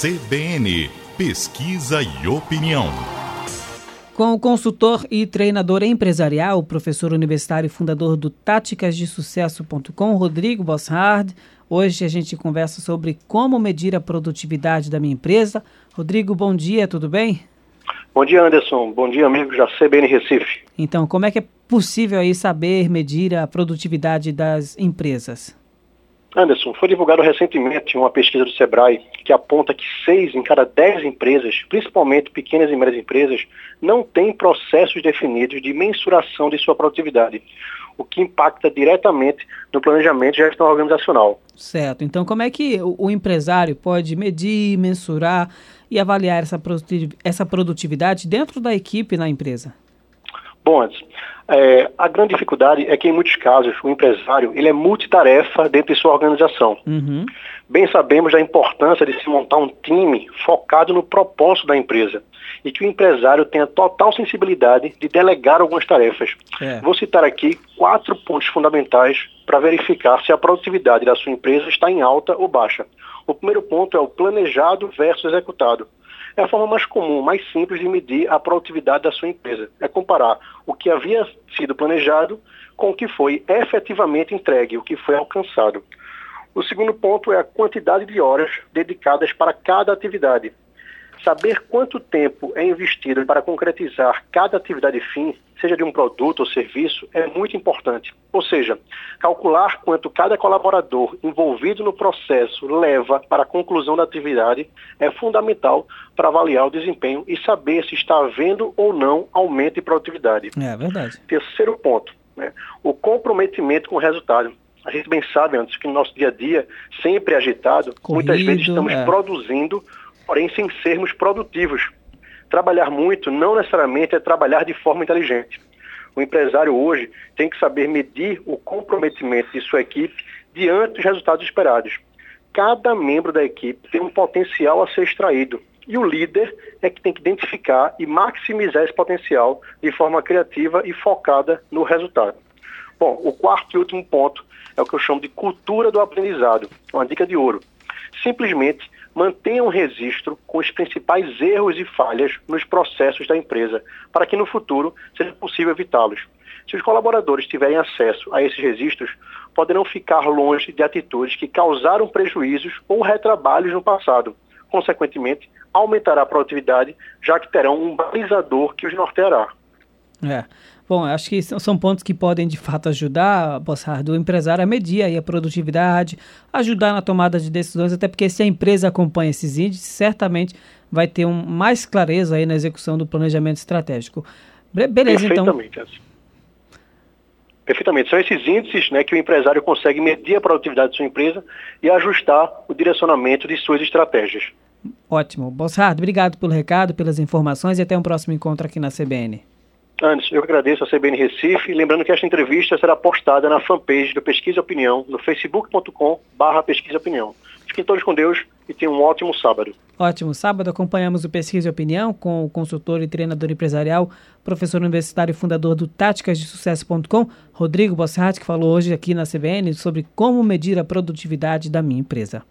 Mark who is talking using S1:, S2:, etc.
S1: CBN Pesquisa e Opinião.
S2: Com o consultor e treinador empresarial, professor universitário e fundador do táticasdesucesso.com, Rodrigo Bosshard. Hoje a gente conversa sobre como medir a produtividade da minha empresa. Rodrigo, bom dia, tudo bem?
S3: Bom dia, Anderson. Bom dia, amigos da CBN Recife.
S2: Então, como é que é possível aí saber medir a produtividade das empresas?
S3: Anderson, foi divulgado recentemente uma pesquisa do Sebrae que aponta que seis em cada dez empresas, principalmente pequenas e médias empresas, não têm processos definidos de mensuração de sua produtividade, o que impacta diretamente no planejamento e gestão organizacional.
S2: Certo. Então, como é que o empresário pode medir, mensurar e avaliar essa produtividade dentro da equipe na empresa?
S3: Bom, antes, é, a grande dificuldade é que, em muitos casos, o empresário ele é multitarefa dentro de sua organização. Uhum. Bem sabemos da importância de se montar um time focado no propósito da empresa e que o empresário tenha total sensibilidade de delegar algumas tarefas. É. Vou citar aqui quatro pontos fundamentais para verificar se a produtividade da sua empresa está em alta ou baixa. O primeiro ponto é o planejado versus executado é a forma mais comum, mais simples de medir a produtividade da sua empresa. É comparar o que havia sido planejado com o que foi efetivamente entregue, o que foi alcançado. O segundo ponto é a quantidade de horas dedicadas para cada atividade. Saber quanto tempo é investido para concretizar cada atividade fim, seja de um produto ou serviço, é muito importante. Ou seja, calcular quanto cada colaborador envolvido no processo leva para a conclusão da atividade é fundamental para avaliar o desempenho e saber se está havendo ou não aumento de produtividade.
S2: É verdade.
S3: Terceiro ponto, né, o comprometimento com o resultado. A gente bem sabe, antes que no nosso dia a dia, sempre agitado, Corrido, muitas vezes estamos é. produzindo porém sem sermos produtivos. Trabalhar muito não necessariamente é trabalhar de forma inteligente. O empresário hoje tem que saber medir o comprometimento de sua equipe diante dos resultados esperados. Cada membro da equipe tem um potencial a ser extraído e o líder é que tem que identificar e maximizar esse potencial de forma criativa e focada no resultado. Bom, o quarto e último ponto é o que eu chamo de cultura do aprendizado, uma dica de ouro. Simplesmente mantenha um registro com os principais erros e falhas nos processos da empresa, para que no futuro seja possível evitá-los. Se os colaboradores tiverem acesso a esses registros, poderão ficar longe de atitudes que causaram prejuízos ou retrabalhos no passado. Consequentemente, aumentará a produtividade, já que terão um balizador que os norteará.
S2: É. Bom, acho que são pontos que podem de fato ajudar, Bossard, o empresário a medir aí a produtividade, ajudar na tomada de decisões, até porque se a empresa acompanha esses índices, certamente vai ter um, mais clareza aí na execução do planejamento estratégico. Beleza, então.
S3: Perfeitamente. Perfeitamente. São esses índices né, que o empresário consegue medir a produtividade de sua empresa e ajustar o direcionamento de suas estratégias.
S2: Ótimo. Bossard, obrigado pelo recado, pelas informações e até um próximo encontro aqui na CBN.
S3: Antes, eu agradeço a CBN Recife, lembrando que esta entrevista será postada na fanpage do Pesquisa Opinião, no facebook.com Pesquisa Opinião. Fiquem todos com Deus e tenham um ótimo sábado.
S2: Ótimo sábado, acompanhamos o Pesquisa e Opinião com o consultor e treinador empresarial, professor universitário e fundador do táticasdesucesso.com, Rodrigo Bossart, que falou hoje aqui na CBN sobre como medir a produtividade da minha empresa.